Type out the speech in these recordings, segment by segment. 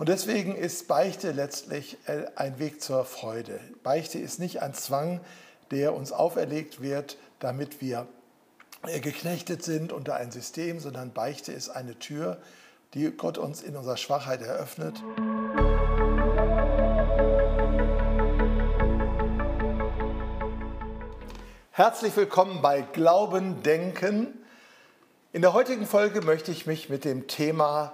Und deswegen ist Beichte letztlich äh, ein Weg zur Freude. Beichte ist nicht ein Zwang, der uns auferlegt wird, damit wir äh, geknechtet sind unter ein System, sondern Beichte ist eine Tür, die Gott uns in unserer Schwachheit eröffnet. Herzlich willkommen bei Glauben, Denken. In der heutigen Folge möchte ich mich mit dem Thema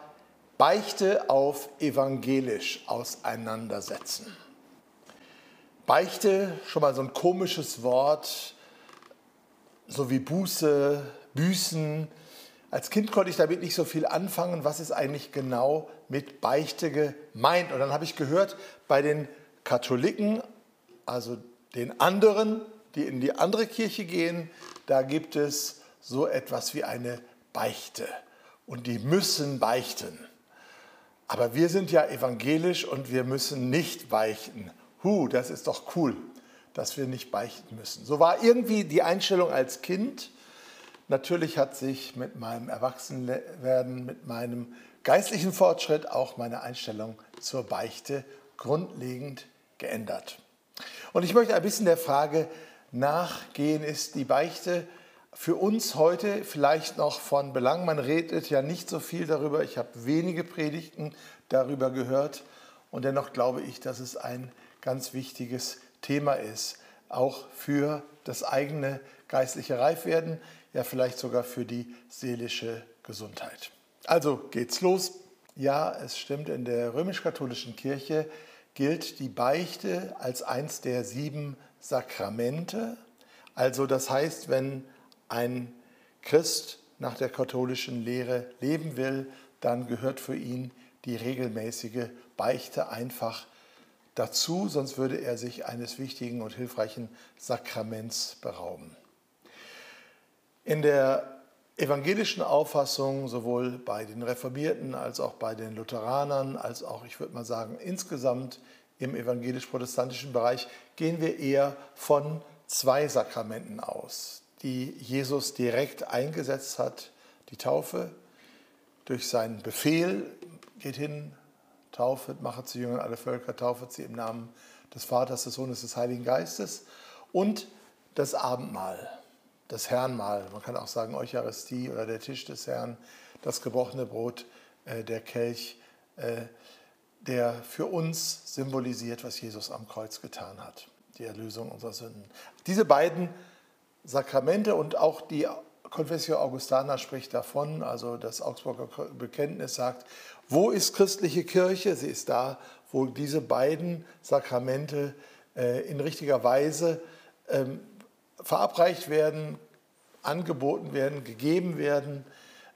Beichte auf evangelisch auseinandersetzen. Beichte, schon mal so ein komisches Wort, so wie Buße, Büßen. Als Kind konnte ich damit nicht so viel anfangen. Was ist eigentlich genau mit Beichte gemeint? Und dann habe ich gehört, bei den Katholiken, also den anderen, die in die andere Kirche gehen, da gibt es so etwas wie eine Beichte. Und die müssen beichten. Aber wir sind ja evangelisch und wir müssen nicht beichten. Hu, das ist doch cool, dass wir nicht beichten müssen. So war irgendwie die Einstellung als Kind. Natürlich hat sich mit meinem Erwachsenwerden, mit meinem geistlichen Fortschritt auch meine Einstellung zur Beichte grundlegend geändert. Und ich möchte ein bisschen der Frage nachgehen, ist die Beichte für uns heute vielleicht noch von Belang. Man redet ja nicht so viel darüber. Ich habe wenige Predigten darüber gehört. Und dennoch glaube ich, dass es ein ganz wichtiges Thema ist, auch für das eigene geistliche Reifwerden, ja vielleicht sogar für die seelische Gesundheit. Also geht's los. Ja, es stimmt, in der römisch-katholischen Kirche gilt die Beichte als eins der sieben Sakramente. Also das heißt, wenn ein Christ nach der katholischen Lehre leben will, dann gehört für ihn die regelmäßige Beichte einfach dazu, sonst würde er sich eines wichtigen und hilfreichen Sakraments berauben. In der evangelischen Auffassung, sowohl bei den Reformierten als auch bei den Lutheranern, als auch, ich würde mal sagen, insgesamt im evangelisch-protestantischen Bereich, gehen wir eher von zwei Sakramenten aus die Jesus direkt eingesetzt hat, die Taufe, durch seinen Befehl, geht hin, taufet, mache zu Jüngern alle Völker, taufet sie im Namen des Vaters, des Sohnes, des Heiligen Geistes und das Abendmahl, das Herrnmahl, man kann auch sagen Eucharistie oder der Tisch des Herrn, das gebrochene Brot, äh, der Kelch, äh, der für uns symbolisiert, was Jesus am Kreuz getan hat, die Erlösung unserer Sünden. Diese beiden Sakramente und auch die Confessio Augustana spricht davon, also das Augsburger Bekenntnis sagt, wo ist christliche Kirche? Sie ist da, wo diese beiden Sakramente äh, in richtiger Weise ähm, verabreicht werden, angeboten werden, gegeben werden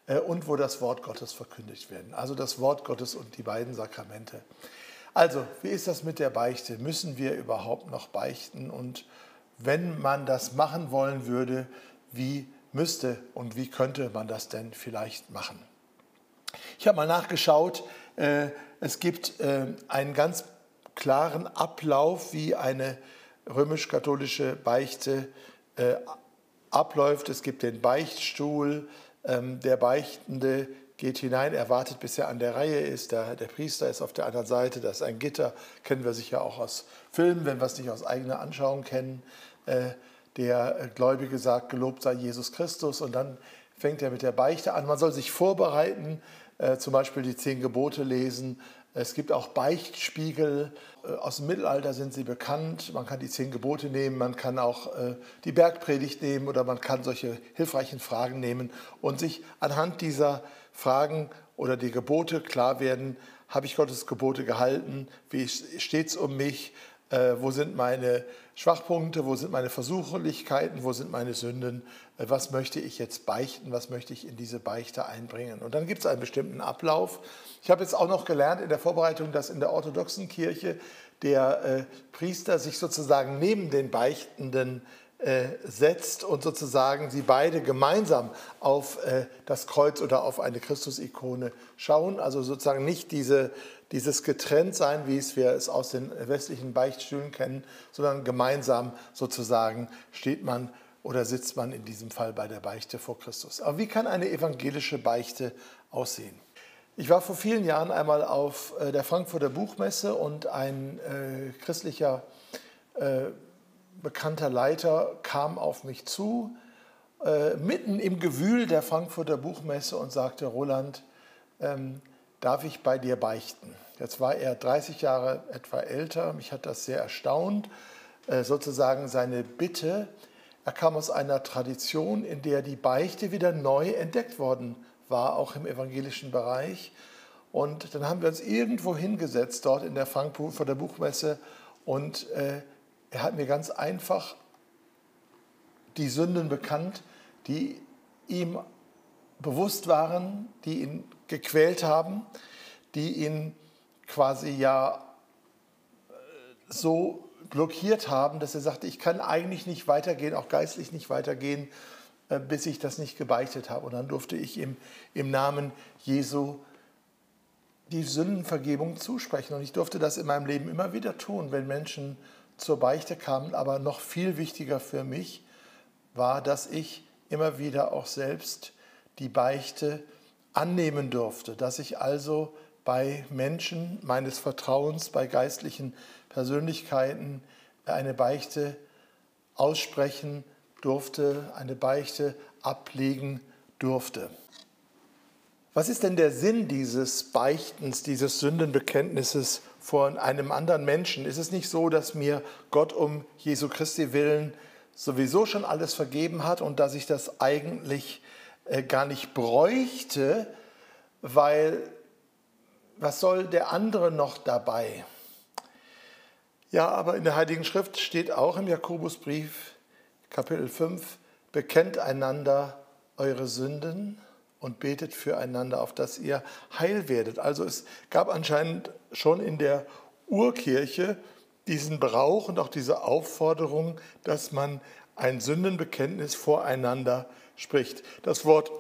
äh, und wo das Wort Gottes verkündigt werden. Also das Wort Gottes und die beiden Sakramente. Also, wie ist das mit der Beichte? Müssen wir überhaupt noch beichten und wenn man das machen wollen würde, wie müsste und wie könnte man das denn vielleicht machen? Ich habe mal nachgeschaut, äh, es gibt äh, einen ganz klaren Ablauf, wie eine römisch-katholische Beichte äh, abläuft. Es gibt den Beichtstuhl, ähm, der Beichtende geht hinein, er wartet, bis er an der Reihe ist. Der, der Priester ist auf der anderen Seite, das ist ein Gitter, kennen wir sicher auch aus Filmen, wenn wir es nicht aus eigener Anschauung kennen. Äh, der Gläubige sagt, gelobt sei Jesus Christus und dann fängt er mit der Beichte an. Man soll sich vorbereiten, äh, zum Beispiel die zehn Gebote lesen. Es gibt auch Beichtspiegel. Äh, aus dem Mittelalter sind sie bekannt. Man kann die zehn Gebote nehmen, man kann auch die Bergpredigt nehmen oder man kann solche hilfreichen Fragen nehmen und sich anhand dieser Fragen oder die Gebote klar werden, habe ich Gottes Gebote gehalten, wie steht es um mich, äh, wo sind meine Schwachpunkte, wo sind meine Versuchlichkeiten, wo sind meine Sünden, äh, was möchte ich jetzt beichten, was möchte ich in diese Beichte einbringen. Und dann gibt es einen bestimmten Ablauf. Ich habe jetzt auch noch gelernt in der Vorbereitung, dass in der orthodoxen Kirche der äh, Priester sich sozusagen neben den Beichtenden setzt und sozusagen sie beide gemeinsam auf äh, das Kreuz oder auf eine Christusikone schauen. Also sozusagen nicht diese dieses Getrenntsein, wie es wir es aus den westlichen Beichtstühlen kennen, sondern gemeinsam sozusagen steht man oder sitzt man in diesem Fall bei der Beichte vor Christus. Aber wie kann eine evangelische Beichte aussehen? Ich war vor vielen Jahren einmal auf äh, der Frankfurter Buchmesse und ein äh, christlicher äh, bekannter Leiter kam auf mich zu, äh, mitten im Gewühl der Frankfurter Buchmesse und sagte, Roland, ähm, darf ich bei dir beichten? Jetzt war er 30 Jahre etwa älter, mich hat das sehr erstaunt, äh, sozusagen seine Bitte. Er kam aus einer Tradition, in der die Beichte wieder neu entdeckt worden war, auch im evangelischen Bereich. Und dann haben wir uns irgendwo hingesetzt, dort in der Frankfurter Buchmesse. Und äh, er hat mir ganz einfach die Sünden bekannt, die ihm bewusst waren, die ihn gequält haben, die ihn quasi ja äh, so blockiert haben, dass er sagte, ich kann eigentlich nicht weitergehen, auch geistlich nicht weitergehen, äh, bis ich das nicht gebeichtet habe. Und dann durfte ich ihm im Namen Jesu die Sündenvergebung zusprechen. Und ich durfte das in meinem Leben immer wieder tun, wenn Menschen zur Beichte kamen. Aber noch viel wichtiger für mich war, dass ich immer wieder auch selbst die Beichte annehmen durfte, dass ich also bei Menschen meines Vertrauens, bei geistlichen Persönlichkeiten eine Beichte aussprechen durfte, eine Beichte ablegen durfte. Was ist denn der Sinn dieses Beichtens, dieses Sündenbekenntnisses vor einem anderen Menschen? Ist es nicht so, dass mir Gott um Jesu Christi willen sowieso schon alles vergeben hat und dass ich das eigentlich äh, gar nicht bräuchte, weil was soll der andere noch dabei? Ja, aber in der Heiligen Schrift steht auch im Jakobusbrief, Kapitel 5, bekennt einander eure Sünden und betet füreinander, auf dass ihr heil werdet. Also es gab anscheinend schon in der Urkirche diesen Brauch und auch diese Aufforderung, dass man ein Sündenbekenntnis voreinander spricht. Das Wort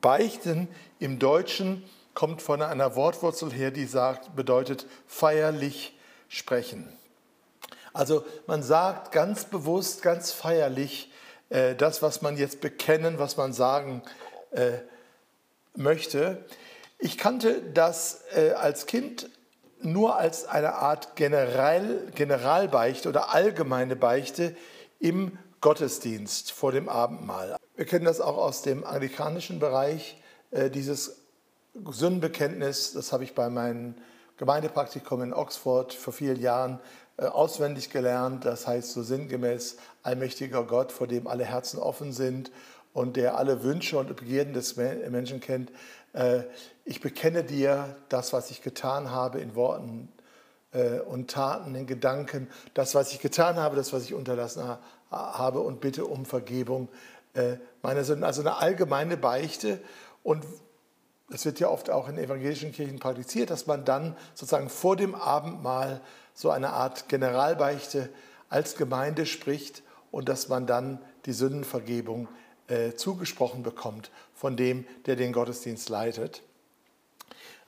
beichten im Deutschen kommt von einer Wortwurzel her, die sagt, bedeutet feierlich sprechen. Also man sagt ganz bewusst, ganz feierlich äh, das, was man jetzt bekennen, was man sagen äh, möchte. Ich kannte das äh, als Kind nur als eine Art General, Generalbeichte oder allgemeine Beichte im Gottesdienst vor dem Abendmahl. Wir kennen das auch aus dem anglikanischen Bereich, äh, dieses Sündenbekenntnis, das habe ich bei meinem Gemeindepraktikum in Oxford vor vielen Jahren äh, auswendig gelernt. Das heißt so sinngemäß, allmächtiger Gott, vor dem alle Herzen offen sind und der alle Wünsche und Begierden des Menschen kennt. Äh, ich bekenne dir das, was ich getan habe in Worten äh, und Taten, in Gedanken, das, was ich getan habe, das, was ich unterlassen habe und bitte um Vergebung meiner Sünden. Also eine allgemeine Beichte und es wird ja oft auch in evangelischen Kirchen praktiziert, dass man dann sozusagen vor dem Abendmahl so eine Art Generalbeichte als Gemeinde spricht und dass man dann die Sündenvergebung äh, zugesprochen bekommt von dem, der den Gottesdienst leitet.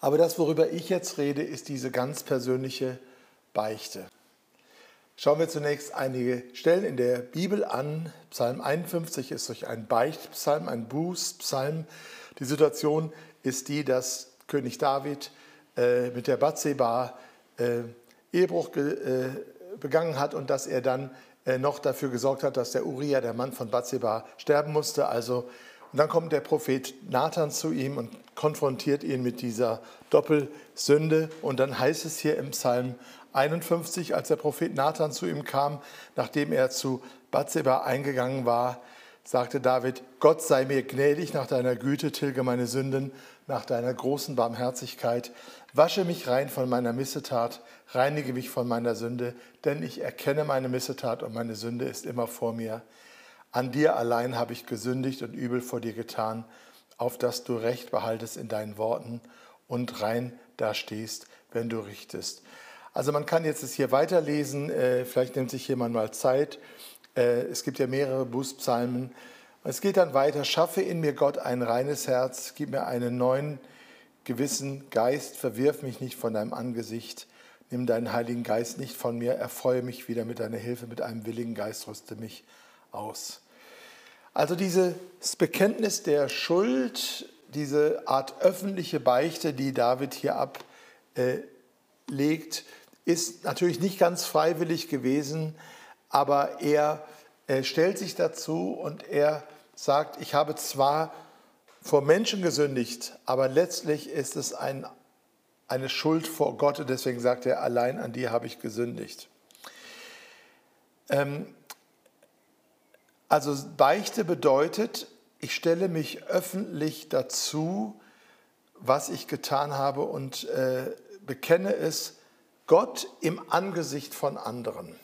Aber das, worüber ich jetzt rede, ist diese ganz persönliche Beichte. Schauen wir zunächst einige Stellen in der Bibel an. Psalm 51 ist durch ein Beichtpsalm, ein Bußpsalm. Die Situation ist die, dass König David äh, mit der Bathseba äh, Ehebruch äh, begangen hat und dass er dann noch dafür gesorgt hat, dass der Uriah, der Mann von Bathseba, sterben musste. Also, und dann kommt der Prophet Nathan zu ihm und konfrontiert ihn mit dieser Doppelsünde. Und dann heißt es hier im Psalm 51, als der Prophet Nathan zu ihm kam, nachdem er zu Bathseba eingegangen war, sagte David, Gott sei mir gnädig nach deiner Güte, tilge meine Sünden, nach deiner großen Barmherzigkeit. Wasche mich rein von meiner Missetat, reinige mich von meiner Sünde, denn ich erkenne meine Missetat und meine Sünde ist immer vor mir. An dir allein habe ich gesündigt und übel vor dir getan, auf dass du Recht behaltest in deinen Worten und rein dastehst, wenn du richtest. Also man kann jetzt es hier weiterlesen, äh, vielleicht nimmt sich jemand mal Zeit. Äh, es gibt ja mehrere Bußpsalmen. Es geht dann weiter, schaffe in mir Gott ein reines Herz, gib mir einen neuen Gewissen, Geist, verwirf mich nicht von deinem Angesicht, nimm deinen Heiligen Geist nicht von mir, erfreue mich wieder mit deiner Hilfe, mit einem willigen Geist rüste mich aus. Also dieses Bekenntnis der Schuld, diese Art öffentliche Beichte, die David hier ablegt, ist natürlich nicht ganz freiwillig gewesen, aber er, er stellt sich dazu und er sagt, ich habe zwar vor Menschen gesündigt, aber letztlich ist es ein, eine Schuld vor Gott und deswegen sagt er, allein an dir habe ich gesündigt. Ähm, also Beichte bedeutet, ich stelle mich öffentlich dazu, was ich getan habe und äh, bekenne es Gott im Angesicht von anderen.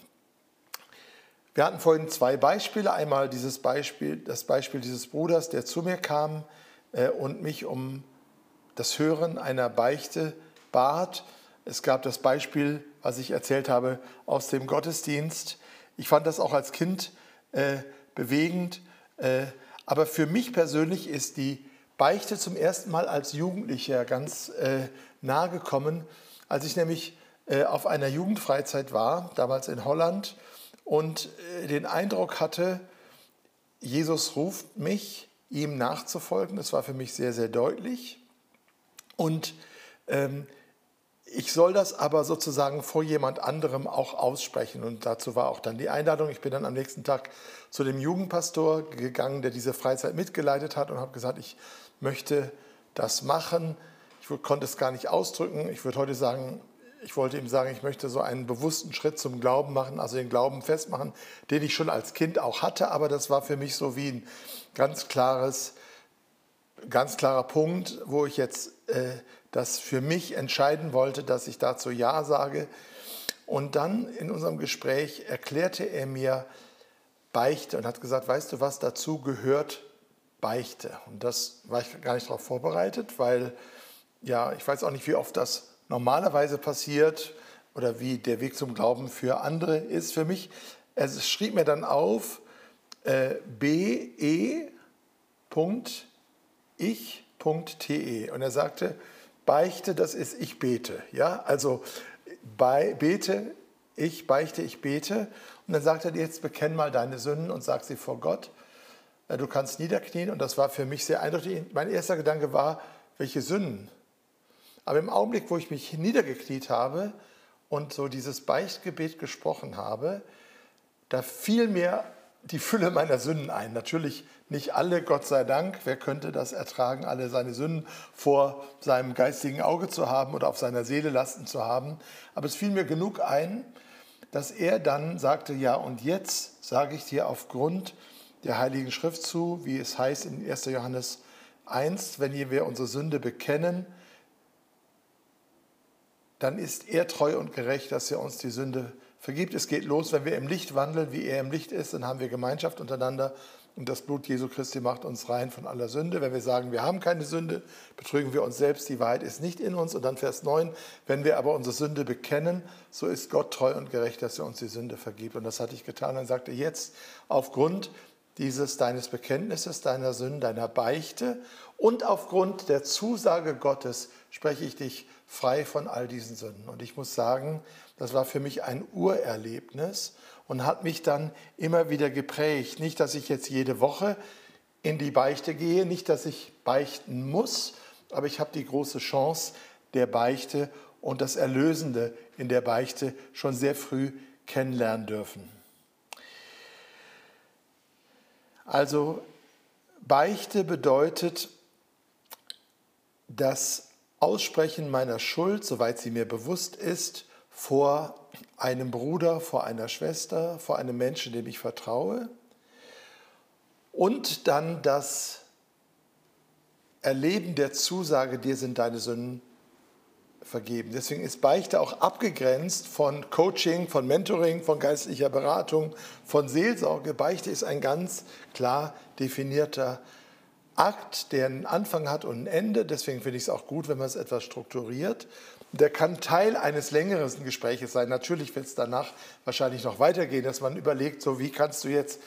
Wir hatten vorhin zwei Beispiele. Einmal dieses Beispiel, das Beispiel dieses Bruders, der zu mir kam äh, und mich um das Hören einer Beichte bat. Es gab das Beispiel, was ich erzählt habe, aus dem Gottesdienst. Ich fand das auch als Kind äh, bewegend. Äh, aber für mich persönlich ist die Beichte zum ersten Mal als Jugendlicher ganz äh, nahe gekommen, als ich nämlich äh, auf einer Jugendfreizeit war, damals in Holland und äh, den Eindruck hatte, Jesus ruft mich, ihm nachzufolgen. Das war für mich sehr, sehr deutlich. Und ähm, ich soll das aber sozusagen vor jemand anderem auch aussprechen. Und dazu war auch dann die Einladung. Ich bin dann am nächsten Tag zu dem Jugendpastor gegangen, der diese Freizeit mitgeleitet hat und habe gesagt, ich möchte das machen. Ich konnte es gar nicht ausdrücken. Ich würde heute sagen, ich wollte ihm sagen, ich möchte so einen bewussten Schritt zum Glauben machen, also den Glauben festmachen, den ich schon als Kind auch hatte, aber das war für mich so wie ein ganz klares, ganz klarer Punkt, wo ich jetzt äh, das für mich entscheiden wollte, dass ich dazu Ja sage. Und dann in unserem Gespräch erklärte er mir Beichte und hat gesagt, weißt du was, dazu gehört Beichte. Und das war ich gar nicht darauf vorbereitet, weil ja, ich weiß auch nicht, wie oft das normalerweise passiert oder wie der Weg zum Glauben für andere ist. Für mich, er schrieb mir dann auf, äh, be.ich.te und er sagte, beichte, das ist ich bete. Ja, also bei, bete, ich beichte, ich bete. Und dann sagt er, jetzt bekenn mal deine Sünden und sag sie vor Gott. Äh, du kannst niederknien und das war für mich sehr eindeutig. Mein erster Gedanke war, welche Sünden? Aber im Augenblick, wo ich mich niedergekniet habe und so dieses Beichtgebet gesprochen habe, da fiel mir die Fülle meiner Sünden ein. Natürlich nicht alle, Gott sei Dank. Wer könnte das ertragen, alle seine Sünden vor seinem geistigen Auge zu haben oder auf seiner Seele lasten zu haben? Aber es fiel mir genug ein, dass er dann sagte, ja, und jetzt sage ich dir aufgrund der Heiligen Schrift zu, wie es heißt in 1. Johannes 1, wenn wir unsere Sünde bekennen, dann ist er treu und gerecht, dass er uns die Sünde vergibt. Es geht los, wenn wir im Licht wandeln, wie er im Licht ist, dann haben wir Gemeinschaft untereinander und das Blut Jesu Christi macht uns rein von aller Sünde. Wenn wir sagen, wir haben keine Sünde, betrügen wir uns selbst, die Wahrheit ist nicht in uns. Und dann Vers 9, wenn wir aber unsere Sünde bekennen, so ist Gott treu und gerecht, dass er uns die Sünde vergibt. Und das hatte ich getan. Dann sagte jetzt, aufgrund dieses deines Bekenntnisses, deiner Sünden, deiner Beichte und aufgrund der Zusage Gottes spreche ich dich frei von all diesen Sünden. Und ich muss sagen, das war für mich ein Urerlebnis und hat mich dann immer wieder geprägt. Nicht, dass ich jetzt jede Woche in die Beichte gehe, nicht, dass ich beichten muss, aber ich habe die große Chance der Beichte und das Erlösende in der Beichte schon sehr früh kennenlernen dürfen. Also Beichte bedeutet, dass Aussprechen meiner Schuld, soweit sie mir bewusst ist, vor einem Bruder, vor einer Schwester, vor einem Menschen, dem ich vertraue. Und dann das Erleben der Zusage, dir sind deine Sünden vergeben. Deswegen ist Beichte auch abgegrenzt von Coaching, von Mentoring, von geistlicher Beratung, von Seelsorge. Beichte ist ein ganz klar definierter Akt, der einen Anfang hat und ein Ende. Deswegen finde ich es auch gut, wenn man es etwas strukturiert. Der kann Teil eines längeren Gespräches sein. Natürlich wird es danach wahrscheinlich noch weitergehen, dass man überlegt, so wie kannst du jetzt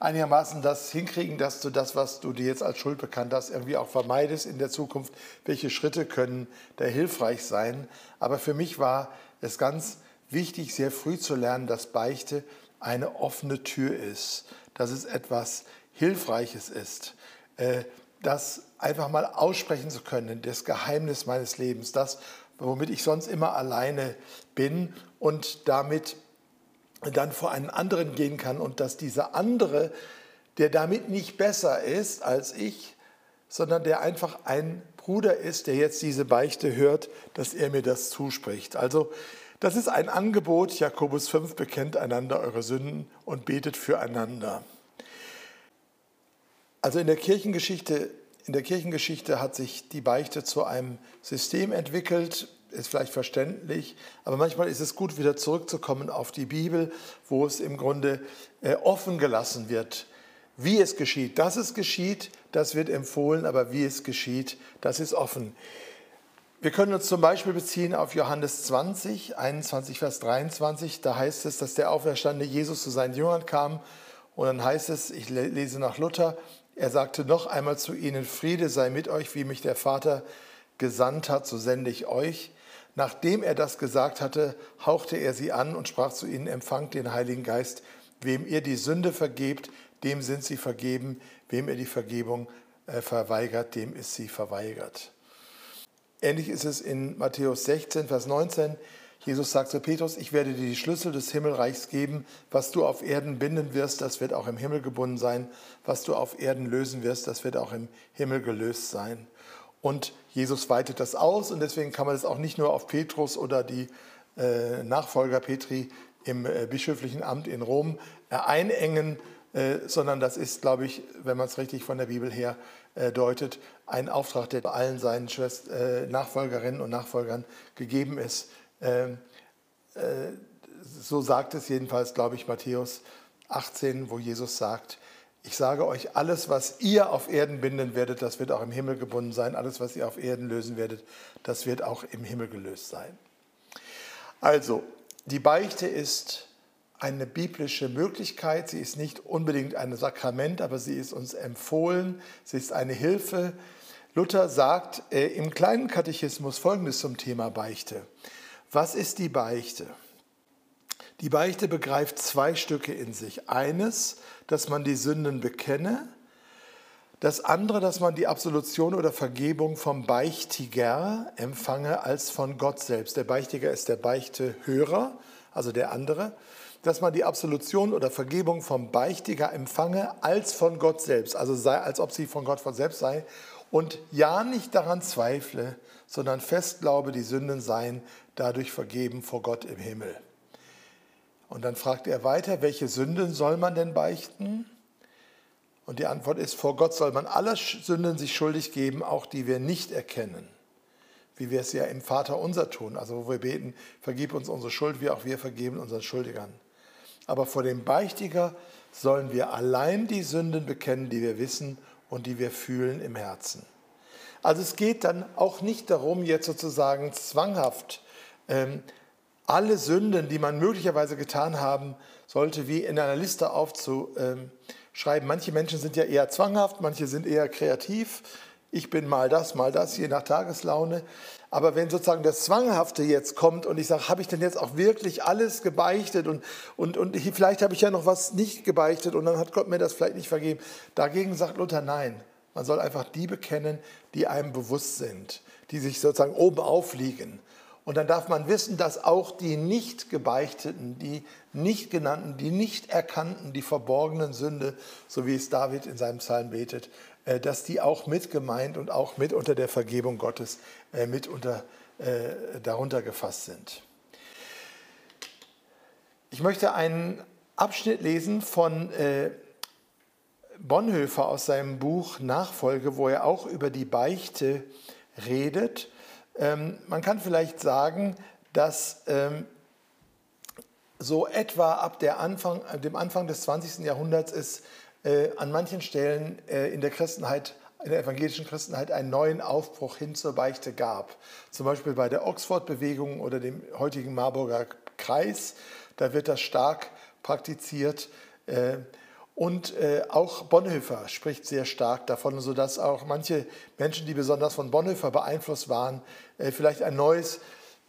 einigermaßen das hinkriegen, dass du das, was du dir jetzt als Schuld bekannt hast, irgendwie auch vermeidest in der Zukunft. Welche Schritte können da hilfreich sein? Aber für mich war es ganz wichtig, sehr früh zu lernen, dass Beichte eine offene Tür ist, dass es etwas Hilfreiches ist. Äh, das einfach mal aussprechen zu können, das Geheimnis meines Lebens, das, womit ich sonst immer alleine bin und damit dann vor einen anderen gehen kann und dass dieser andere, der damit nicht besser ist als ich, sondern der einfach ein Bruder ist, der jetzt diese Beichte hört, dass er mir das zuspricht. Also das ist ein Angebot, Jakobus 5, bekennt einander eure Sünden und betet füreinander. Also in der Kirchengeschichte, in der Kirchengeschichte hat sich die Beichte zu einem System entwickelt, ist vielleicht verständlich, aber manchmal ist es gut, wieder zurückzukommen auf die Bibel, wo es im Grunde äh, offen gelassen wird, wie es geschieht. Dass es geschieht, das wird empfohlen, aber wie es geschieht, das ist offen. Wir können uns zum Beispiel beziehen auf Johannes 20, 21, Vers 23. Da heißt es, dass der auferstandene Jesus zu seinen Jüngern kam. Und dann heißt es, ich lese nach Luther, er sagte noch einmal zu ihnen, Friede sei mit euch, wie mich der Vater gesandt hat, so sende ich euch. Nachdem er das gesagt hatte, hauchte er sie an und sprach zu ihnen, empfangt den Heiligen Geist. Wem ihr die Sünde vergebt, dem sind sie vergeben. Wem ihr die Vergebung äh, verweigert, dem ist sie verweigert. Ähnlich ist es in Matthäus 16, Vers 19. Jesus sagt zu Petrus, ich werde dir die Schlüssel des Himmelreichs geben. Was du auf Erden binden wirst, das wird auch im Himmel gebunden sein. Was du auf Erden lösen wirst, das wird auch im Himmel gelöst sein. Und Jesus weitet das aus und deswegen kann man es auch nicht nur auf Petrus oder die äh, Nachfolger Petri im äh, bischöflichen Amt in Rom äh, einengen, äh, sondern das ist, glaube ich, wenn man es richtig von der Bibel her äh, deutet, ein Auftrag, der allen seinen Schwester, äh, Nachfolgerinnen und Nachfolgern gegeben ist. Ähm, so sagt es jedenfalls, glaube ich, Matthäus 18, wo Jesus sagt, ich sage euch, alles, was ihr auf Erden binden werdet, das wird auch im Himmel gebunden sein. Alles, was ihr auf Erden lösen werdet, das wird auch im Himmel gelöst sein. Also, die Beichte ist eine biblische Möglichkeit. Sie ist nicht unbedingt ein Sakrament, aber sie ist uns empfohlen. Sie ist eine Hilfe. Luther sagt äh, im kleinen Katechismus Folgendes zum Thema Beichte. Was ist die Beichte? Die Beichte begreift zwei Stücke in sich. Eines, dass man die Sünden bekenne. Das andere, dass man die Absolution oder Vergebung vom Beichtiger empfange als von Gott selbst. Der Beichtiger ist der Beichtehörer, also der andere dass man die Absolution oder Vergebung vom Beichtiger empfange als von Gott selbst, also sei, als ob sie von Gott von selbst sei und ja nicht daran zweifle, sondern fest glaube, die Sünden seien dadurch vergeben vor Gott im Himmel. Und dann fragt er weiter, welche Sünden soll man denn beichten? Und die Antwort ist, vor Gott soll man alle Sünden sich schuldig geben, auch die wir nicht erkennen wie wir es ja im Vater unser tun, also wo wir beten, vergib uns unsere Schuld, wie auch wir vergeben unseren Schuldigern. Aber vor dem Beichtiger sollen wir allein die Sünden bekennen, die wir wissen und die wir fühlen im Herzen. Also es geht dann auch nicht darum, jetzt sozusagen zwanghaft alle Sünden, die man möglicherweise getan haben sollte, wie in einer Liste aufzuschreiben. Manche Menschen sind ja eher zwanghaft, manche sind eher kreativ. Ich bin mal das, mal das, je nach Tageslaune. Aber wenn sozusagen das Zwanghafte jetzt kommt und ich sage, habe ich denn jetzt auch wirklich alles gebeichtet und, und, und vielleicht habe ich ja noch was nicht gebeichtet und dann hat Gott mir das vielleicht nicht vergeben. Dagegen sagt Luther, nein, man soll einfach die bekennen, die einem bewusst sind, die sich sozusagen oben aufliegen. Und dann darf man wissen, dass auch die nicht gebeichteten, die nicht genannten, die nicht erkannten, die verborgenen Sünde, so wie es David in seinem Psalm betet, äh, dass die auch mit gemeint und auch mit unter der Vergebung Gottes äh, mit unter, äh, darunter gefasst sind. Ich möchte einen Abschnitt lesen von Bonhoeffer aus seinem Buch Nachfolge, wo er auch über die Beichte redet. Ähm, man kann vielleicht sagen, dass ähm, so etwa ab Anfang, dem Anfang des 20. Jahrhunderts es äh, an manchen Stellen äh, in der Christenheit, in der evangelischen Christenheit einen neuen Aufbruch hin zur Beichte gab. Zum Beispiel bei der Oxford-Bewegung oder dem heutigen Marburger Kreis. Da wird das stark praktiziert. Äh, und auch Bonhoeffer spricht sehr stark davon, sodass auch manche Menschen, die besonders von Bonhoeffer beeinflusst waren, vielleicht ein neues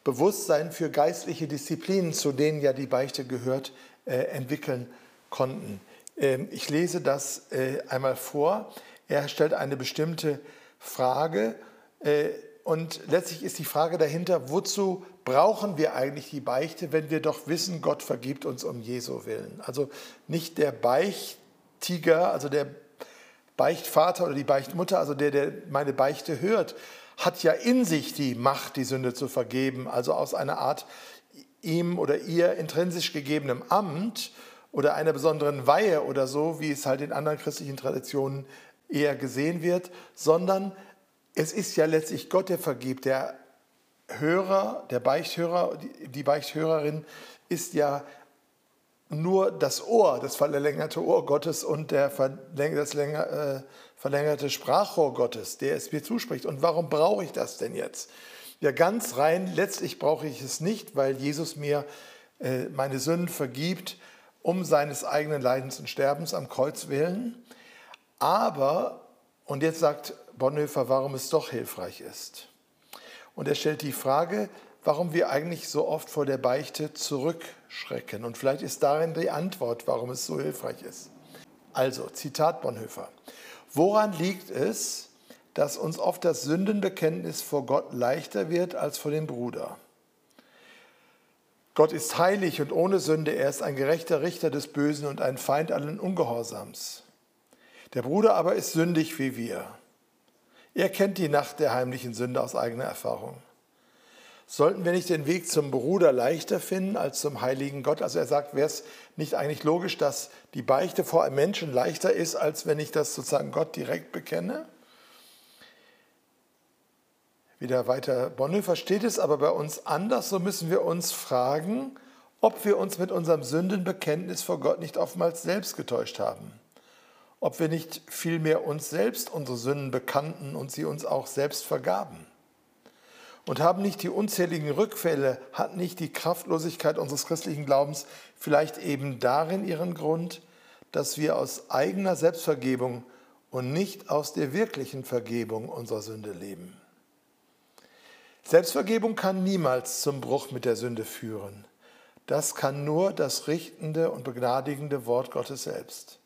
Bewusstsein für geistliche Disziplinen, zu denen ja die Beichte gehört, entwickeln konnten. Ähm, ich lese das äh, einmal vor. Er stellt eine bestimmte Frage äh, und letztlich ist die Frage dahinter, wozu brauchen wir eigentlich die Beichte, wenn wir doch wissen, Gott vergibt uns um Jesu willen. Also nicht der Beichtiger, also der Beichtvater oder die Beichtmutter, also der, der meine Beichte hört, hat ja in sich die Macht, die Sünde zu vergeben, also aus einer Art ihm oder ihr intrinsisch gegebenem Amt oder einer besonderen Weihe oder so, wie es halt in anderen christlichen Traditionen eher gesehen wird, sondern es ist ja letztlich Gott, der vergibt. Der Hörer, der Beichthörer, die Beichthörerin ist ja nur das Ohr, das verlängerte Ohr Gottes und der das äh, verlängerte Sprachrohr Gottes, der es mir zuspricht. Und warum brauche ich das denn jetzt? Ja, ganz rein, letztlich brauche ich es nicht, weil Jesus mir äh, meine Sünden vergibt, um seines eigenen Leidens und Sterbens am Kreuz willen. Aber, und jetzt sagt Bonhoeffer, warum es doch hilfreich ist. Und er stellt die Frage, warum wir eigentlich so oft vor der Beichte zurückschrecken. Und vielleicht ist darin die Antwort, warum es so hilfreich ist. Also, Zitat Bonhoeffer. Woran liegt es, dass uns oft das Sündenbekenntnis vor Gott leichter wird als vor dem Bruder? Gott ist heilig und ohne Sünde, er ist ein gerechter Richter des Bösen und ein Feind allen Ungehorsams. Der Bruder aber ist sündig wie wir. Er kennt die Nacht der heimlichen Sünde aus eigener Erfahrung. Sollten wir nicht den Weg zum Bruder leichter finden als zum heiligen Gott? Also er sagt, wäre es nicht eigentlich logisch, dass die Beichte vor einem Menschen leichter ist, als wenn ich das sozusagen Gott direkt bekenne? Wieder weiter Bonhoeffer steht es aber bei uns anders, so müssen wir uns fragen, ob wir uns mit unserem Sündenbekenntnis vor Gott nicht oftmals selbst getäuscht haben. Ob wir nicht vielmehr uns selbst unsere Sünden bekannten und sie uns auch selbst vergaben. Und haben nicht die unzähligen Rückfälle, hat nicht die Kraftlosigkeit unseres christlichen Glaubens vielleicht eben darin ihren Grund, dass wir aus eigener Selbstvergebung und nicht aus der wirklichen Vergebung unserer Sünde leben? Selbstvergebung kann niemals zum Bruch mit der Sünde führen. Das kann nur das richtende und begnadigende Wort Gottes selbst.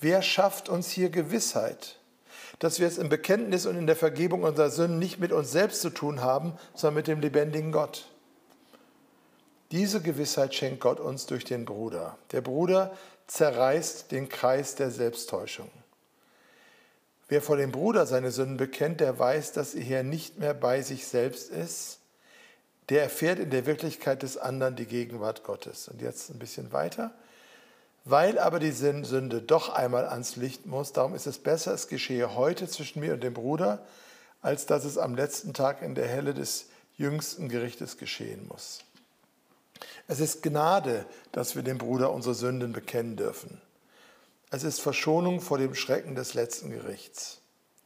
Wer schafft uns hier Gewissheit? dass wir es im Bekenntnis und in der Vergebung unserer Sünden nicht mit uns selbst zu tun haben, sondern mit dem lebendigen Gott. Diese Gewissheit schenkt Gott uns durch den Bruder. Der Bruder zerreißt den Kreis der Selbsttäuschung. Wer vor dem Bruder seine Sünden bekennt, der weiß, dass er hier nicht mehr bei sich selbst ist. Der erfährt in der Wirklichkeit des anderen die Gegenwart Gottes. Und jetzt ein bisschen weiter. Weil aber die Sünde doch einmal ans Licht muss, darum ist es besser, es geschehe heute zwischen mir und dem Bruder, als dass es am letzten Tag in der Helle des jüngsten Gerichtes geschehen muss. Es ist Gnade, dass wir dem Bruder unsere Sünden bekennen dürfen. Es ist Verschonung vor dem Schrecken des letzten Gerichts.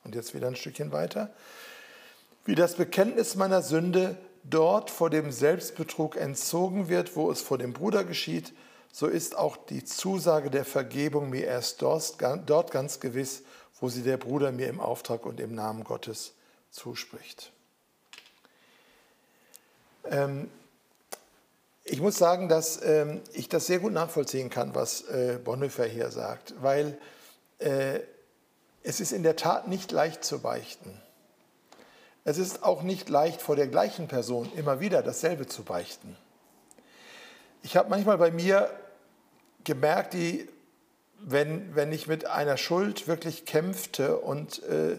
Und jetzt wieder ein Stückchen weiter. Wie das Bekenntnis meiner Sünde dort vor dem Selbstbetrug entzogen wird, wo es vor dem Bruder geschieht, so ist auch die Zusage der Vergebung mir erst dort ganz gewiss, wo sie der Bruder mir im Auftrag und im Namen Gottes zuspricht. Ähm, ich muss sagen, dass ähm, ich das sehr gut nachvollziehen kann, was äh, Bonhoeffer hier sagt, weil äh, es ist in der Tat nicht leicht zu beichten. Es ist auch nicht leicht vor der gleichen Person immer wieder dasselbe zu beichten. Ich habe manchmal bei mir gemerkt, die, wenn, wenn ich mit einer Schuld wirklich kämpfte und äh,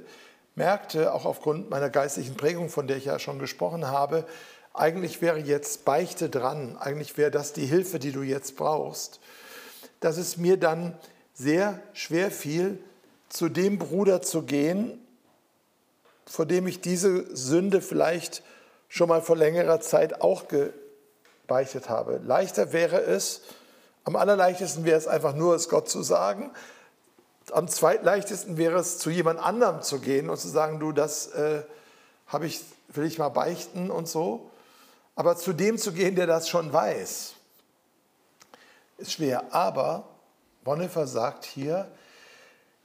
merkte, auch aufgrund meiner geistlichen Prägung, von der ich ja schon gesprochen habe, eigentlich wäre jetzt Beichte dran, eigentlich wäre das die Hilfe, die du jetzt brauchst, dass es mir dann sehr schwer fiel, zu dem Bruder zu gehen, vor dem ich diese Sünde vielleicht schon mal vor längerer Zeit auch gebeichtet habe. Leichter wäre es, am allerleichtesten wäre es einfach nur, es Gott zu sagen. Am zweitleichtesten wäre es, zu jemand anderem zu gehen und zu sagen, du, das äh, habe ich, will ich mal beichten und so. Aber zu dem zu gehen, der das schon weiß, ist schwer. Aber Bonhoeffer sagt hier,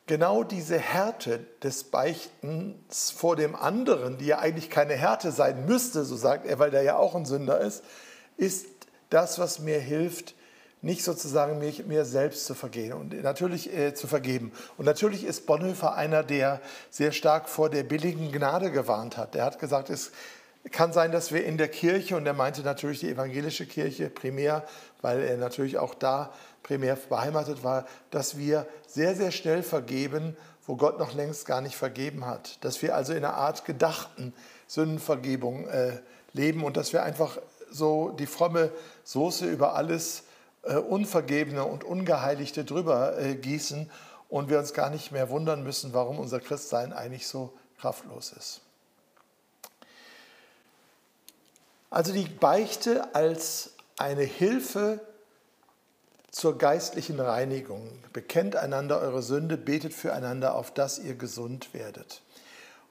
genau diese Härte des Beichtens vor dem anderen, die ja eigentlich keine Härte sein müsste, so sagt er, weil der ja auch ein Sünder ist, ist das, was mir hilft, nicht sozusagen mir, mir selbst zu vergehen und natürlich äh, zu vergeben. Und natürlich ist Bonhoeffer einer, der sehr stark vor der billigen Gnade gewarnt hat. Er hat gesagt, es kann sein, dass wir in der Kirche, und er meinte natürlich die evangelische Kirche primär, weil er natürlich auch da primär beheimatet war, dass wir sehr, sehr schnell vergeben, wo Gott noch längst gar nicht vergeben hat. Dass wir also in einer Art gedachten Sündenvergebung äh, leben und dass wir einfach so die fromme Soße über alles äh, Unvergebene und Ungeheiligte drüber äh, gießen und wir uns gar nicht mehr wundern müssen, warum unser Christsein eigentlich so kraftlos ist. Also die Beichte als eine Hilfe zur geistlichen Reinigung. Bekennt einander eure Sünde, betet füreinander, auf dass ihr gesund werdet.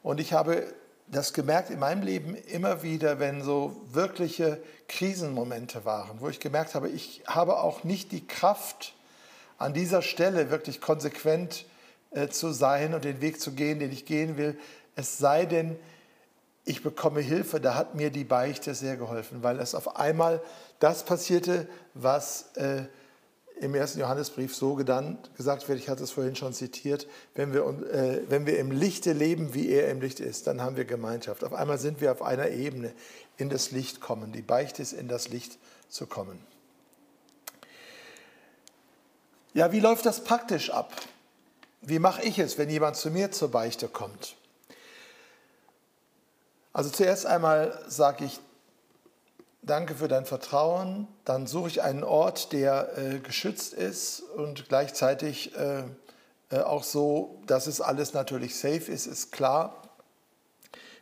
Und ich habe das gemerkt in meinem Leben immer wieder, wenn so wirkliche Krisenmomente waren, wo ich gemerkt habe, ich habe auch nicht die Kraft, an dieser Stelle wirklich konsequent äh, zu sein und den Weg zu gehen, den ich gehen will. Es sei denn, ich bekomme Hilfe, da hat mir die Beichte sehr geholfen, weil es auf einmal das passierte, was äh, im ersten Johannesbrief so genannt, gesagt wird, ich hatte es vorhin schon zitiert, wenn wir, äh, wenn wir im Lichte leben, wie er im Licht ist, dann haben wir Gemeinschaft. Auf einmal sind wir auf einer Ebene, in das Licht kommen. Die Beichte ist, in das Licht zu kommen. Ja, wie läuft das praktisch ab? Wie mache ich es, wenn jemand zu mir zur Beichte kommt? Also zuerst einmal sage ich, danke für dein Vertrauen. Dann suche ich einen Ort, der äh, geschützt ist und gleichzeitig äh, äh, auch so, dass es alles natürlich safe ist, ist klar.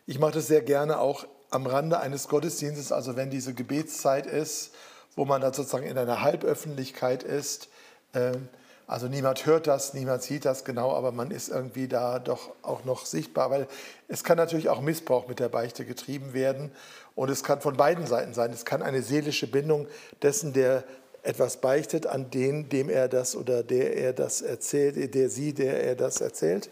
Ich mache das sehr gerne auch am Rande eines Gottesdienstes, also wenn diese Gebetszeit ist, wo man dann sozusagen in einer Halböffentlichkeit ist. Also niemand hört das, niemand sieht das genau, aber man ist irgendwie da doch auch noch sichtbar, weil es kann natürlich auch Missbrauch mit der Beichte getrieben werden und es kann von beiden Seiten sein. Es kann eine seelische Bindung dessen, der etwas beichtet, an den, dem er das oder der er das erzählt, der sie, der er das erzählt,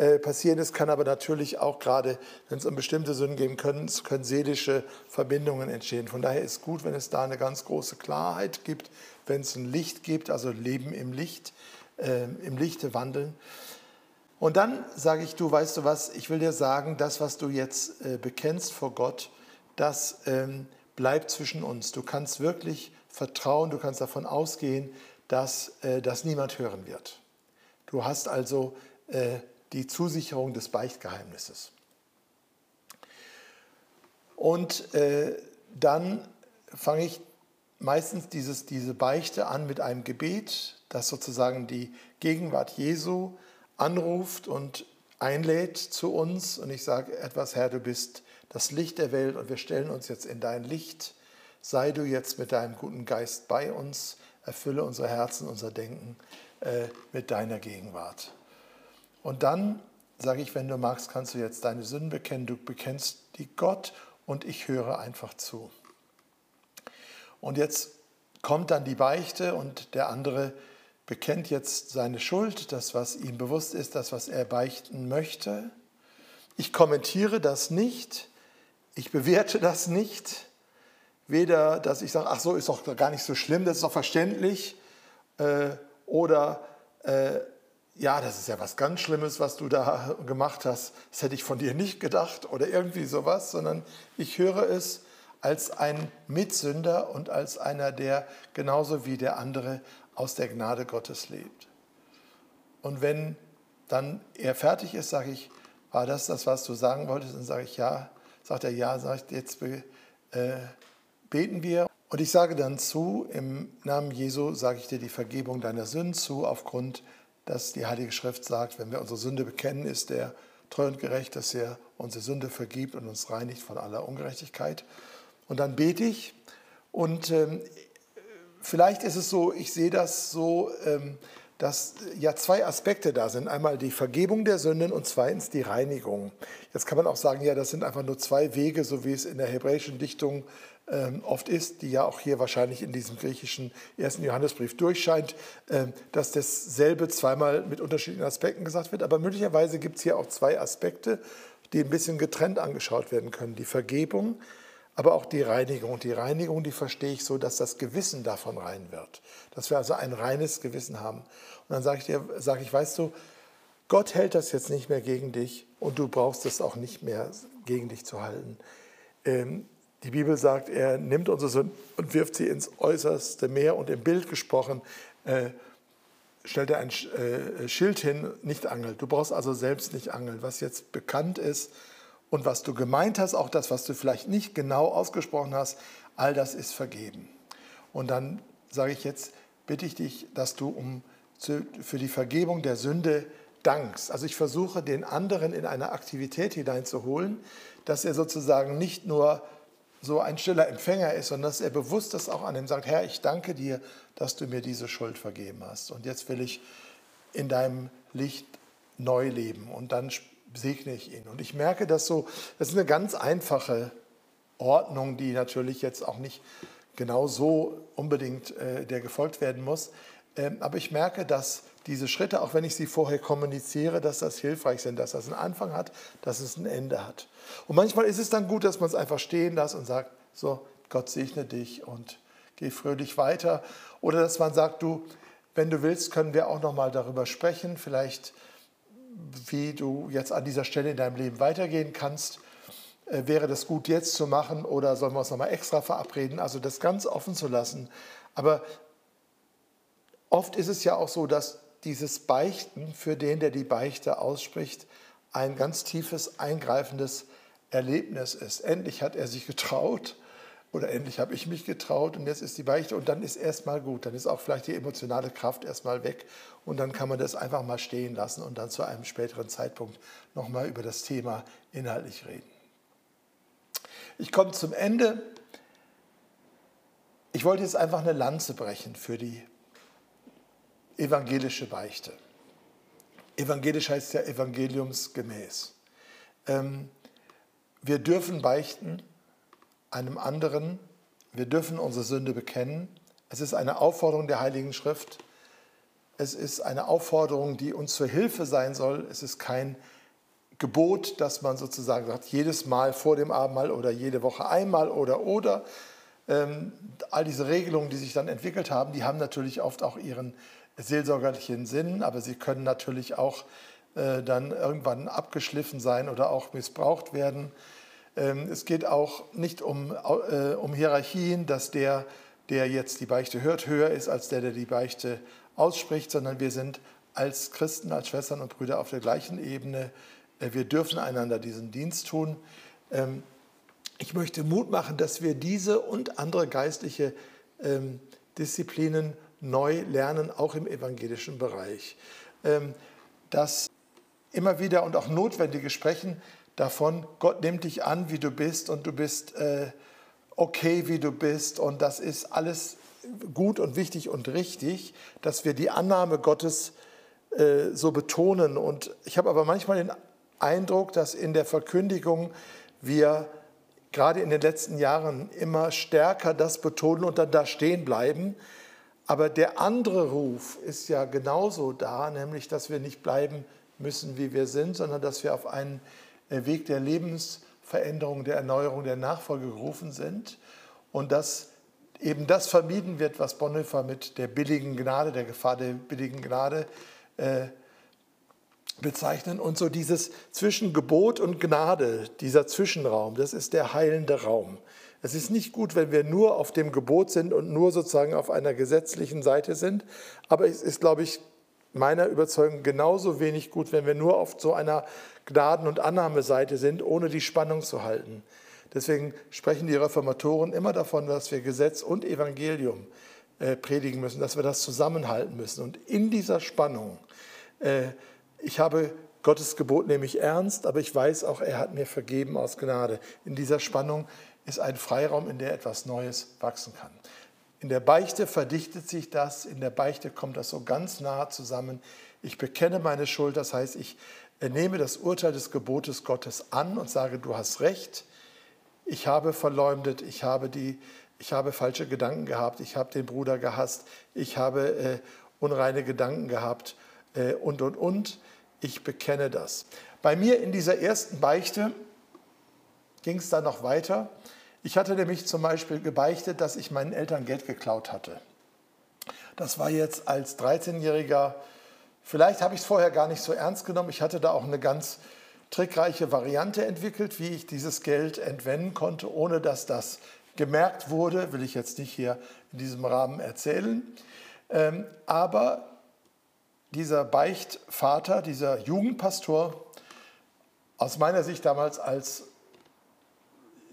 äh, passieren. Es kann aber natürlich auch gerade, wenn es um bestimmte Sünden gehen können, können seelische Verbindungen entstehen. Von daher ist gut, wenn es da eine ganz große Klarheit gibt, wenn es ein Licht gibt, also Leben im Licht, äh, im Lichte wandeln. Und dann sage ich, du weißt du was, ich will dir sagen, das, was du jetzt äh, bekennst vor Gott, das ähm, bleibt zwischen uns. Du kannst wirklich vertrauen, du kannst davon ausgehen, dass äh, das niemand hören wird. Du hast also äh, die Zusicherung des Beichtgeheimnisses. Und äh, dann fange ich meistens dieses, diese Beichte an mit einem Gebet, das sozusagen die Gegenwart Jesu anruft und einlädt zu uns. Und ich sage etwas, Herr, du bist das Licht der Welt und wir stellen uns jetzt in dein Licht. Sei du jetzt mit deinem guten Geist bei uns, erfülle unser Herzen, unser Denken äh, mit deiner Gegenwart. Und dann sage ich, wenn du magst, kannst du jetzt deine Sünden bekennen. Du bekennst die Gott und ich höre einfach zu. Und jetzt kommt dann die Beichte und der andere bekennt jetzt seine Schuld, das, was ihm bewusst ist, das, was er beichten möchte. Ich kommentiere das nicht, ich bewerte das nicht. Weder, dass ich sage, ach so, ist doch gar nicht so schlimm, das ist doch verständlich. Äh, oder, äh, ja, das ist ja was ganz Schlimmes, was du da gemacht hast. Das hätte ich von dir nicht gedacht oder irgendwie sowas, sondern ich höre es als ein Mitsünder und als einer, der genauso wie der andere aus der Gnade Gottes lebt. Und wenn dann er fertig ist, sage ich, war das das, was du sagen wolltest? Dann sage ich, ja. Sagt er, ja, sagt, jetzt äh, beten wir. Und ich sage dann zu, im Namen Jesu sage ich dir die Vergebung deiner Sünden zu, aufgrund, dass die Heilige Schrift sagt, wenn wir unsere Sünde bekennen, ist er treu und gerecht, dass er unsere Sünde vergibt und uns reinigt von aller Ungerechtigkeit. Und dann bete ich und ähm, vielleicht ist es so, ich sehe das so, ähm, dass ja zwei Aspekte da sind. Einmal die Vergebung der Sünden und zweitens die Reinigung. Jetzt kann man auch sagen, ja, das sind einfach nur zwei Wege, so wie es in der hebräischen Dichtung ähm, oft ist, die ja auch hier wahrscheinlich in diesem griechischen ersten Johannesbrief durchscheint, ähm, dass dasselbe zweimal mit unterschiedlichen Aspekten gesagt wird. Aber möglicherweise gibt es hier auch zwei Aspekte, die ein bisschen getrennt angeschaut werden können. Die Vergebung aber auch die Reinigung. Und die Reinigung, die verstehe ich so, dass das Gewissen davon rein wird. Dass wir also ein reines Gewissen haben. Und dann sage ich dir, sage ich, weißt du, Gott hält das jetzt nicht mehr gegen dich und du brauchst es auch nicht mehr gegen dich zu halten. Ähm, die Bibel sagt, er nimmt unsere Sünden und wirft sie ins äußerste Meer und im Bild gesprochen äh, stellt er ein äh, Schild hin, nicht angelt. Du brauchst also selbst nicht angeln. Was jetzt bekannt ist und was du gemeint hast, auch das, was du vielleicht nicht genau ausgesprochen hast, all das ist vergeben. Und dann sage ich jetzt, bitte ich dich, dass du um für die Vergebung der Sünde dankst. Also ich versuche den anderen in eine Aktivität hineinzuholen, dass er sozusagen nicht nur so ein stiller Empfänger ist, sondern dass er bewusst ist auch an ihm sagt, Herr, ich danke dir, dass du mir diese Schuld vergeben hast. Und jetzt will ich in deinem Licht neu leben und dann segne ich ihn. Und ich merke das so, das ist eine ganz einfache Ordnung, die natürlich jetzt auch nicht genau so unbedingt äh, der gefolgt werden muss. Ähm, aber ich merke, dass diese Schritte, auch wenn ich sie vorher kommuniziere, dass das hilfreich sind, dass das einen Anfang hat, dass es ein Ende hat. Und manchmal ist es dann gut, dass man es einfach stehen lässt und sagt, so, Gott segne dich und geh fröhlich weiter. Oder dass man sagt, du, wenn du willst, können wir auch noch mal darüber sprechen, vielleicht wie du jetzt an dieser Stelle in deinem Leben weitergehen kannst. Äh, wäre das gut jetzt zu machen oder sollen wir uns noch mal extra verabreden? Also das ganz offen zu lassen. Aber oft ist es ja auch so, dass dieses Beichten für den, der die Beichte ausspricht, ein ganz tiefes, eingreifendes Erlebnis ist. Endlich hat er sich getraut oder endlich habe ich mich getraut und jetzt ist die Beichte und dann ist erstmal gut. Dann ist auch vielleicht die emotionale Kraft erstmal weg und dann kann man das einfach mal stehen lassen und dann zu einem späteren Zeitpunkt nochmal über das Thema inhaltlich reden. Ich komme zum Ende. Ich wollte jetzt einfach eine Lanze brechen für die evangelische Beichte. Evangelisch heißt ja evangeliumsgemäß. Ähm, wir dürfen beichten einem anderen, wir dürfen unsere Sünde bekennen. Es ist eine Aufforderung der Heiligen Schrift. Es ist eine Aufforderung, die uns zur Hilfe sein soll. Es ist kein Gebot, dass man sozusagen sagt, jedes Mal vor dem Abendmahl oder jede Woche einmal oder oder. Ähm, all diese Regelungen, die sich dann entwickelt haben, die haben natürlich oft auch ihren seelsorgerlichen Sinn, aber sie können natürlich auch äh, dann irgendwann abgeschliffen sein oder auch missbraucht werden. Ähm, es geht auch nicht um, äh, um Hierarchien, dass der, der jetzt die Beichte hört, höher ist als der, der die Beichte ausspricht, sondern wir sind als Christen, als Schwestern und Brüder auf der gleichen Ebene. Äh, wir dürfen einander diesen Dienst tun. Ähm, ich möchte Mut machen, dass wir diese und andere geistliche ähm, Disziplinen neu lernen, auch im evangelischen Bereich. Das immer wieder und auch notwendige Sprechen davon, Gott nimmt dich an, wie du bist und du bist äh, okay, wie du bist und das ist alles gut und wichtig und richtig, dass wir die Annahme Gottes äh, so betonen. Und ich habe aber manchmal den Eindruck, dass in der Verkündigung wir gerade in den letzten Jahren immer stärker das betonen und dann da stehen bleiben, aber der andere Ruf ist ja genauso da, nämlich dass wir nicht bleiben müssen, wie wir sind, sondern dass wir auf einen äh, Weg der Lebensveränderung, der Erneuerung, der Nachfolge gerufen sind und dass eben das vermieden wird, was Bonhoeffer mit der billigen Gnade, der Gefahr der billigen Gnade äh, bezeichnen. Und so dieses zwischen Gebot und Gnade, dieser Zwischenraum, das ist der heilende Raum. Es ist nicht gut, wenn wir nur auf dem Gebot sind und nur sozusagen auf einer gesetzlichen Seite sind. Aber es ist, glaube ich, meiner Überzeugung genauso wenig gut, wenn wir nur auf so einer Gnaden- und Annahmeseite sind, ohne die Spannung zu halten. Deswegen sprechen die Reformatoren immer davon, dass wir Gesetz und Evangelium äh, predigen müssen, dass wir das zusammenhalten müssen. Und in dieser Spannung, äh, ich habe Gottes Gebot nämlich ernst, aber ich weiß auch, er hat mir vergeben aus Gnade. In dieser Spannung ist ein Freiraum, in der etwas Neues wachsen kann. In der Beichte verdichtet sich das, in der Beichte kommt das so ganz nah zusammen. Ich bekenne meine Schuld, das heißt, ich nehme das Urteil des Gebotes Gottes an und sage, du hast recht, ich habe verleumdet, ich habe, die, ich habe falsche Gedanken gehabt, ich habe den Bruder gehasst, ich habe äh, unreine Gedanken gehabt äh, und, und, und. Ich bekenne das. Bei mir in dieser ersten Beichte ging es dann noch weiter. Ich hatte nämlich zum Beispiel gebeichtet, dass ich meinen Eltern Geld geklaut hatte. Das war jetzt als 13-Jähriger, vielleicht habe ich es vorher gar nicht so ernst genommen. Ich hatte da auch eine ganz trickreiche Variante entwickelt, wie ich dieses Geld entwenden konnte, ohne dass das gemerkt wurde. Will ich jetzt nicht hier in diesem Rahmen erzählen. Ähm, aber dieser Beichtvater, dieser Jugendpastor, aus meiner Sicht damals als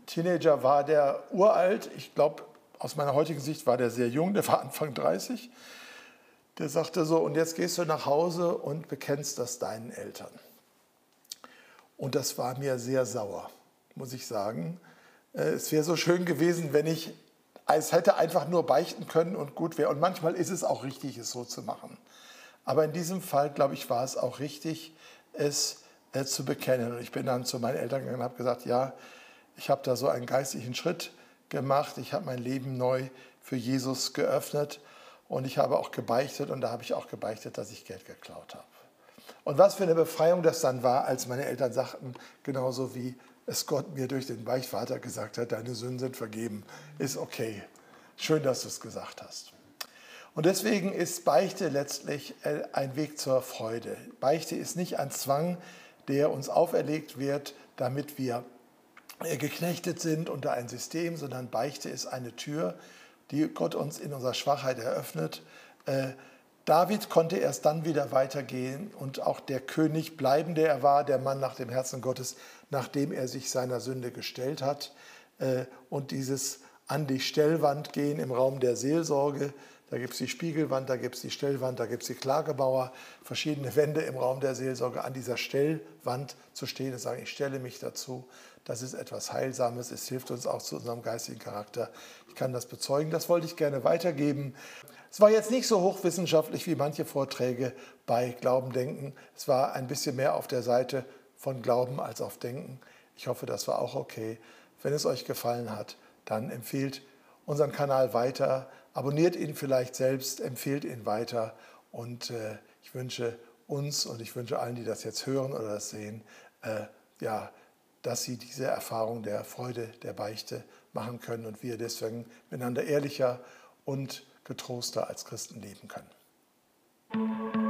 Teenager war der uralt. Ich glaube, aus meiner heutigen Sicht war der sehr jung, der war Anfang 30. Der sagte so, und jetzt gehst du nach Hause und bekennst das deinen Eltern. Und das war mir sehr sauer, muss ich sagen. Äh, es wäre so schön gewesen, wenn ich es hätte einfach nur beichten können und gut wäre. Und manchmal ist es auch richtig, es so zu machen. Aber in diesem Fall, glaube ich, war es auch richtig, es äh, zu bekennen. Und ich bin dann zu meinen Eltern gegangen und habe gesagt, ja, ich habe da so einen geistlichen Schritt gemacht. Ich habe mein Leben neu für Jesus geöffnet und ich habe auch gebeichtet und da habe ich auch gebeichtet, dass ich Geld geklaut habe. Und was für eine Befreiung das dann war, als meine Eltern sagten, genauso wie es Gott mir durch den Beichtvater gesagt hat, deine Sünden sind vergeben, ist okay. Schön, dass du es gesagt hast. Und deswegen ist Beichte letztlich äh, ein Weg zur Freude. Beichte ist nicht ein Zwang, der uns auferlegt wird, damit wir geknechtet sind unter ein System, sondern Beichte ist eine Tür, die Gott uns in unserer Schwachheit eröffnet. Äh, David konnte erst dann wieder weitergehen und auch der König bleiben, der er war, der Mann nach dem Herzen Gottes, nachdem er sich seiner Sünde gestellt hat. Äh, und dieses an die Stellwand gehen im Raum der Seelsorge, da gibt es die Spiegelwand, da gibt es die Stellwand, da gibt es die Klagebauer, verschiedene Wände im Raum der Seelsorge. An dieser Stellwand zu stehen und sagen, ich stelle mich dazu, das ist etwas Heilsames, es hilft uns auch zu unserem geistigen Charakter. Ich kann das bezeugen, das wollte ich gerne weitergeben. Es war jetzt nicht so hochwissenschaftlich wie manche Vorträge bei Glauben denken. Es war ein bisschen mehr auf der Seite von Glauben als auf Denken. Ich hoffe, das war auch okay. Wenn es euch gefallen hat, dann empfehlt unseren Kanal weiter, abonniert ihn vielleicht selbst, empfehlt ihn weiter und äh, ich wünsche uns und ich wünsche allen, die das jetzt hören oder das sehen, äh, ja, dass sie diese Erfahrung der Freude, der Beichte machen können und wir deswegen miteinander ehrlicher und getroster als Christen leben können.